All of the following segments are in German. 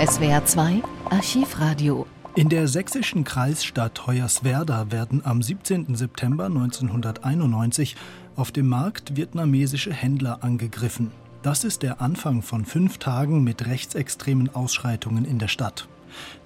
SWR 2 Archivradio. In der sächsischen Kreisstadt Hoyerswerda werden am 17. September 1991 auf dem Markt vietnamesische Händler angegriffen. Das ist der Anfang von fünf Tagen mit rechtsextremen Ausschreitungen in der Stadt.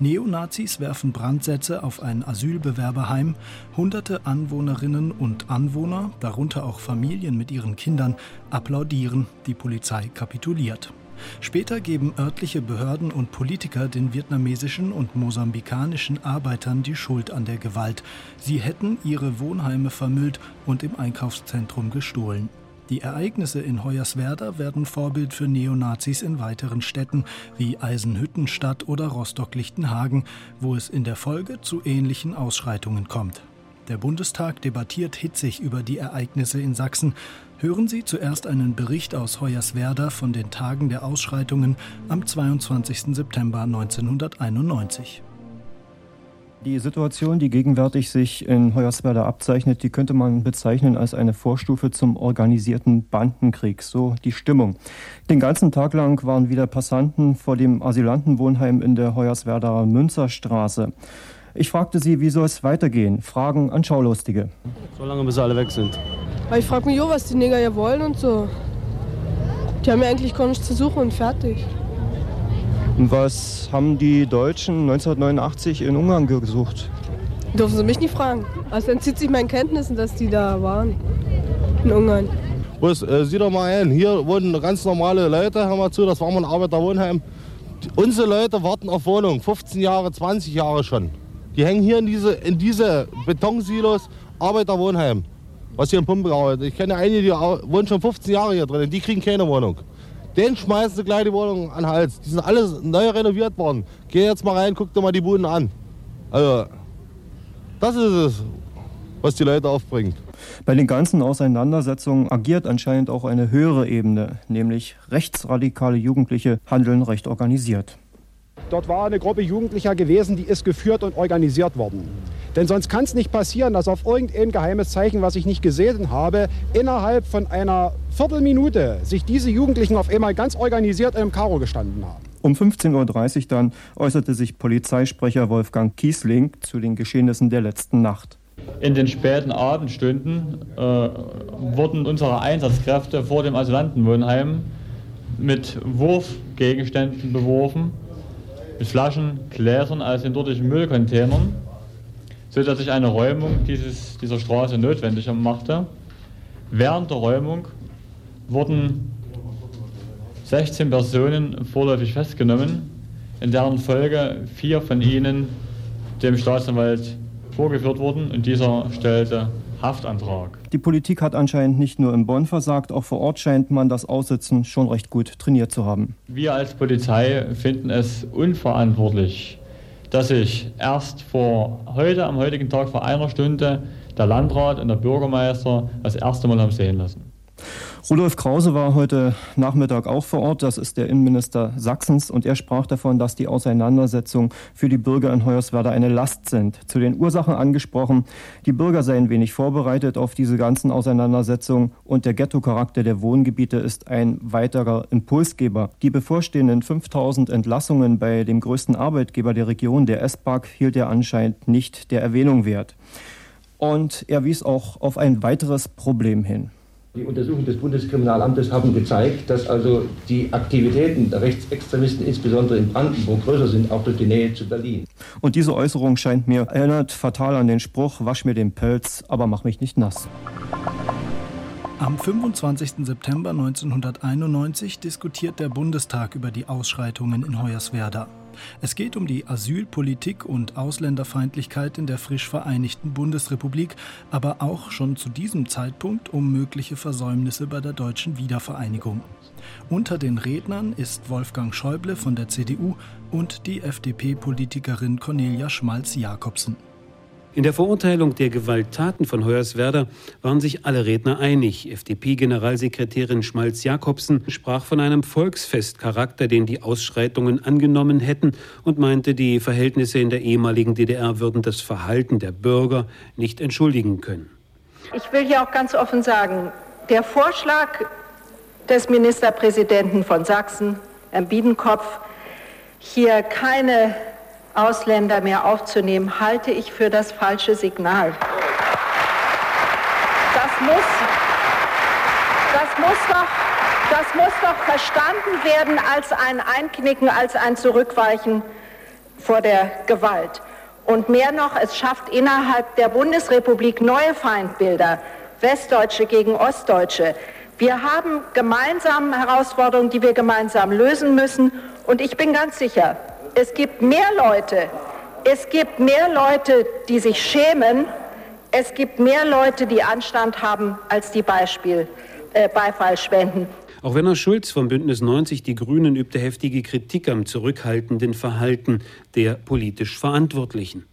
Neonazis werfen Brandsätze auf ein Asylbewerberheim. Hunderte Anwohnerinnen und Anwohner, darunter auch Familien mit ihren Kindern, applaudieren. Die Polizei kapituliert. Später geben örtliche Behörden und Politiker den vietnamesischen und mosambikanischen Arbeitern die Schuld an der Gewalt. Sie hätten ihre Wohnheime vermüllt und im Einkaufszentrum gestohlen. Die Ereignisse in Hoyerswerda werden Vorbild für Neonazis in weiteren Städten wie Eisenhüttenstadt oder Rostock-Lichtenhagen, wo es in der Folge zu ähnlichen Ausschreitungen kommt. Der Bundestag debattiert hitzig über die Ereignisse in Sachsen. Hören Sie zuerst einen Bericht aus Hoyerswerda von den Tagen der Ausschreitungen am 22. September 1991. Die Situation, die gegenwärtig sich in Hoyerswerda abzeichnet, die könnte man bezeichnen als eine Vorstufe zum organisierten Bandenkrieg. So die Stimmung. Den ganzen Tag lang waren wieder Passanten vor dem Asylantenwohnheim in der Hoyerswerdaer Münzerstraße. Ich fragte sie, wie soll es weitergehen? Fragen an Schaulustige. Solange bis alle weg sind. Aber ich frage mich auch, was die Neger hier wollen und so. Die haben ja eigentlich gar nichts zu suchen und fertig. Was haben die Deutschen 1989 in Ungarn gesucht? Dürfen Sie mich nicht fragen. Also entzieht sich meinen Kenntnissen, dass die da waren. In Ungarn. Was, äh, sieh doch mal ein, hier wohnen ganz normale Leute, hör mal zu, das war mal ein Arbeiterwohnheim. Unsere Leute warten auf Wohnung, 15 Jahre, 20 Jahre schon. Die hängen hier in diese, in diese Betonsilos, Arbeiterwohnheim, was hier in Pumpengau ist. Ich kenne einige, die wohnen schon 15 Jahre hier drin, die kriegen keine Wohnung. Den schmeißen sie gleich die Wohnung an den Hals. Die sind alle neu renoviert worden. Geh jetzt mal rein, guck dir mal die Buden an. Also, das ist es, was die Leute aufbringt. Bei den ganzen Auseinandersetzungen agiert anscheinend auch eine höhere Ebene, nämlich rechtsradikale Jugendliche handeln recht organisiert. Dort war eine Gruppe Jugendlicher gewesen, die ist geführt und organisiert worden. Denn sonst kann es nicht passieren, dass auf irgendein geheimes Zeichen, was ich nicht gesehen habe, innerhalb von einer Viertelminute sich diese Jugendlichen auf einmal ganz organisiert im Karo gestanden haben. Um 15.30 Uhr dann äußerte sich Polizeisprecher Wolfgang Kiesling zu den Geschehnissen der letzten Nacht. In den späten Abendstunden äh, wurden unsere Einsatzkräfte vor dem Asylantenwohnheim mit Wurfgegenständen beworfen, mit Flaschen, Gläsern aus den dortigen Müllcontainern sodass sich eine Räumung dieses, dieser Straße notwendig machte. Während der Räumung wurden 16 Personen vorläufig festgenommen, in deren Folge vier von ihnen dem Staatsanwalt vorgeführt wurden und dieser stellte Haftantrag. Die Politik hat anscheinend nicht nur in Bonn versagt, auch vor Ort scheint man das Aussitzen schon recht gut trainiert zu haben. Wir als Polizei finden es unverantwortlich, dass sich erst vor heute, am heutigen Tag vor einer Stunde, der Landrat und der Bürgermeister das erste Mal haben sehen lassen. Rudolf Krause war heute Nachmittag auch vor Ort. Das ist der Innenminister Sachsens. Und er sprach davon, dass die Auseinandersetzungen für die Bürger in Hoyerswerda eine Last sind. Zu den Ursachen angesprochen, die Bürger seien wenig vorbereitet auf diese ganzen Auseinandersetzungen und der Ghetto-Charakter der Wohngebiete ist ein weiterer Impulsgeber. Die bevorstehenden 5000 Entlassungen bei dem größten Arbeitgeber der Region, der S-Bag, hielt er anscheinend nicht der Erwähnung wert. Und er wies auch auf ein weiteres Problem hin. Die Untersuchungen des Bundeskriminalamtes haben gezeigt, dass also die Aktivitäten der Rechtsextremisten insbesondere in Brandenburg größer sind, auch durch die Nähe zu Berlin. Und diese Äußerung scheint mir erinnert fatal an den Spruch, wasch mir den Pelz, aber mach mich nicht nass. Am 25. September 1991 diskutiert der Bundestag über die Ausschreitungen in Hoyerswerda. Es geht um die Asylpolitik und Ausländerfeindlichkeit in der frisch vereinigten Bundesrepublik, aber auch schon zu diesem Zeitpunkt um mögliche Versäumnisse bei der deutschen Wiedervereinigung. Unter den Rednern ist Wolfgang Schäuble von der CDU und die FDP-Politikerin Cornelia Schmalz-Jakobsen. In der Verurteilung der Gewalttaten von Hoyerswerda waren sich alle Redner einig. FDP-Generalsekretärin Schmalz-Jakobsen sprach von einem Volksfestcharakter, den die Ausschreitungen angenommen hätten und meinte, die Verhältnisse in der ehemaligen DDR würden das Verhalten der Bürger nicht entschuldigen können. Ich will hier auch ganz offen sagen, der Vorschlag des Ministerpräsidenten von Sachsen, Herrn Biedenkopf, hier keine Ausländer mehr aufzunehmen, halte ich für das falsche Signal. Das muss, das muss doch, das muss doch verstanden werden als ein Einknicken, als ein Zurückweichen vor der Gewalt. Und mehr noch, es schafft innerhalb der Bundesrepublik neue Feindbilder, Westdeutsche gegen Ostdeutsche. Wir haben gemeinsame Herausforderungen, die wir gemeinsam lösen müssen. Und ich bin ganz sicher, es gibt mehr Leute, es gibt mehr Leute, die sich schämen, es gibt mehr Leute, die Anstand haben, als die Beispiel, äh, Beifall spenden. Auch Werner Schulz vom Bündnis 90 Die Grünen übte heftige Kritik am zurückhaltenden Verhalten der politisch Verantwortlichen.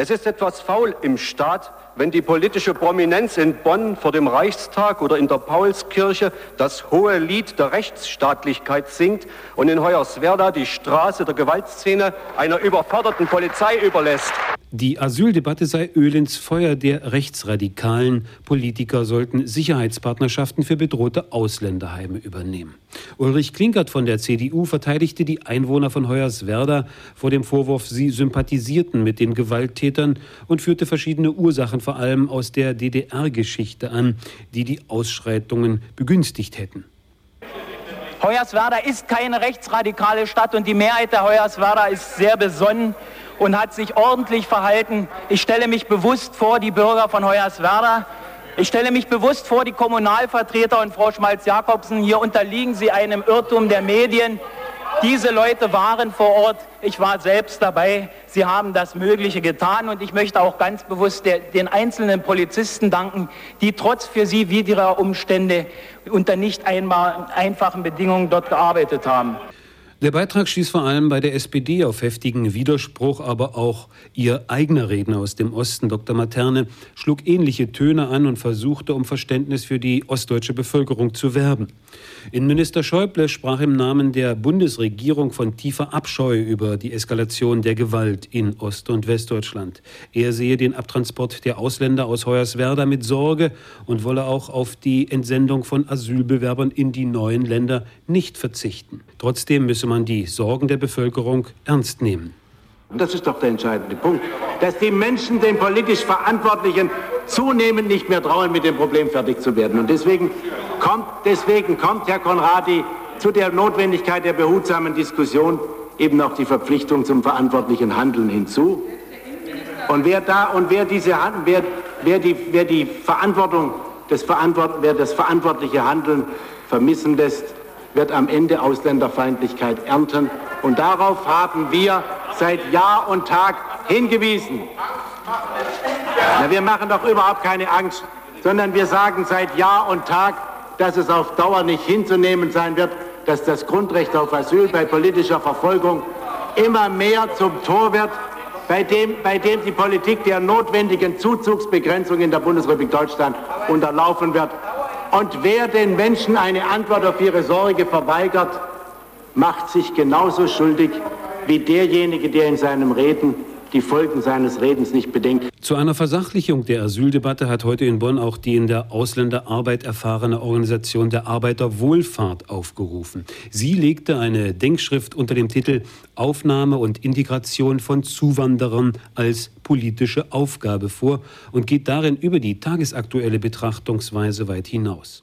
Es ist etwas faul im Staat, wenn die politische Prominenz in Bonn vor dem Reichstag oder in der Paulskirche das hohe Lied der Rechtsstaatlichkeit singt und in Hoyerswerda die Straße der Gewaltszene einer überforderten Polizei überlässt. Die Asyldebatte sei Öl ins Feuer der rechtsradikalen Politiker sollten Sicherheitspartnerschaften für bedrohte Ausländerheime übernehmen. Ulrich Klinkert von der CDU verteidigte die Einwohner von Hoyerswerda vor dem Vorwurf, sie sympathisierten mit den Gewalttätern und führte verschiedene Ursachen vor allem aus der DDR-Geschichte an, die die Ausschreitungen begünstigt hätten. Hoyerswerda ist keine rechtsradikale Stadt und die Mehrheit der Hoyerswerda ist sehr besonnen und hat sich ordentlich verhalten. Ich stelle mich bewusst vor die Bürger von Hoyerswerda. Ich stelle mich bewusst vor die Kommunalvertreter und Frau Schmalz-Jakobsen. Hier unterliegen sie einem Irrtum der Medien. Diese Leute waren vor Ort. Ich war selbst dabei. Sie haben das Mögliche getan. Und ich möchte auch ganz bewusst der, den einzelnen Polizisten danken, die trotz für sie widriger Umstände unter nicht einmal einfachen Bedingungen dort gearbeitet haben. Der Beitrag stieß vor allem bei der SPD auf heftigen Widerspruch, aber auch ihr eigener Redner aus dem Osten, Dr. Materne, schlug ähnliche Töne an und versuchte, um Verständnis für die ostdeutsche Bevölkerung zu werben. Innenminister Schäuble sprach im Namen der Bundesregierung von tiefer Abscheu über die Eskalation der Gewalt in Ost- und Westdeutschland. Er sehe den Abtransport der Ausländer aus Hoyerswerda mit Sorge und wolle auch auf die Entsendung von Asylbewerbern in die neuen Länder nicht verzichten. Trotzdem müsse man die Sorgen der Bevölkerung ernst nehmen. Und das ist doch der entscheidende Punkt, dass die Menschen den politisch Verantwortlichen zunehmend nicht mehr trauen, mit dem Problem fertig zu werden. Und deswegen kommt, deswegen kommt Herr Konradi zu der Notwendigkeit der behutsamen Diskussion eben auch die Verpflichtung zum verantwortlichen Handeln hinzu. Und wer da und wer diese wer, wer die, wer die Verantwortung des Verantwort, wer das verantwortliche Handeln vermissen lässt, wird am Ende Ausländerfeindlichkeit ernten. Und darauf haben wir seit Jahr und Tag hingewiesen. Na, wir machen doch überhaupt keine Angst, sondern wir sagen seit Jahr und Tag, dass es auf Dauer nicht hinzunehmen sein wird, dass das Grundrecht auf Asyl bei politischer Verfolgung immer mehr zum Tor wird, bei dem, bei dem die Politik der notwendigen Zuzugsbegrenzung in der Bundesrepublik Deutschland unterlaufen wird. Und wer den Menschen eine Antwort auf ihre Sorge verweigert, macht sich genauso schuldig wie derjenige, der in seinem Reden die Folgen seines Redens nicht bedenkt. Zu einer Versachlichung der Asyldebatte hat heute in Bonn auch die in der Ausländerarbeit erfahrene Organisation der Arbeiterwohlfahrt aufgerufen. Sie legte eine Denkschrift unter dem Titel Aufnahme und Integration von Zuwanderern als politische Aufgabe vor und geht darin über die tagesaktuelle Betrachtungsweise weit hinaus.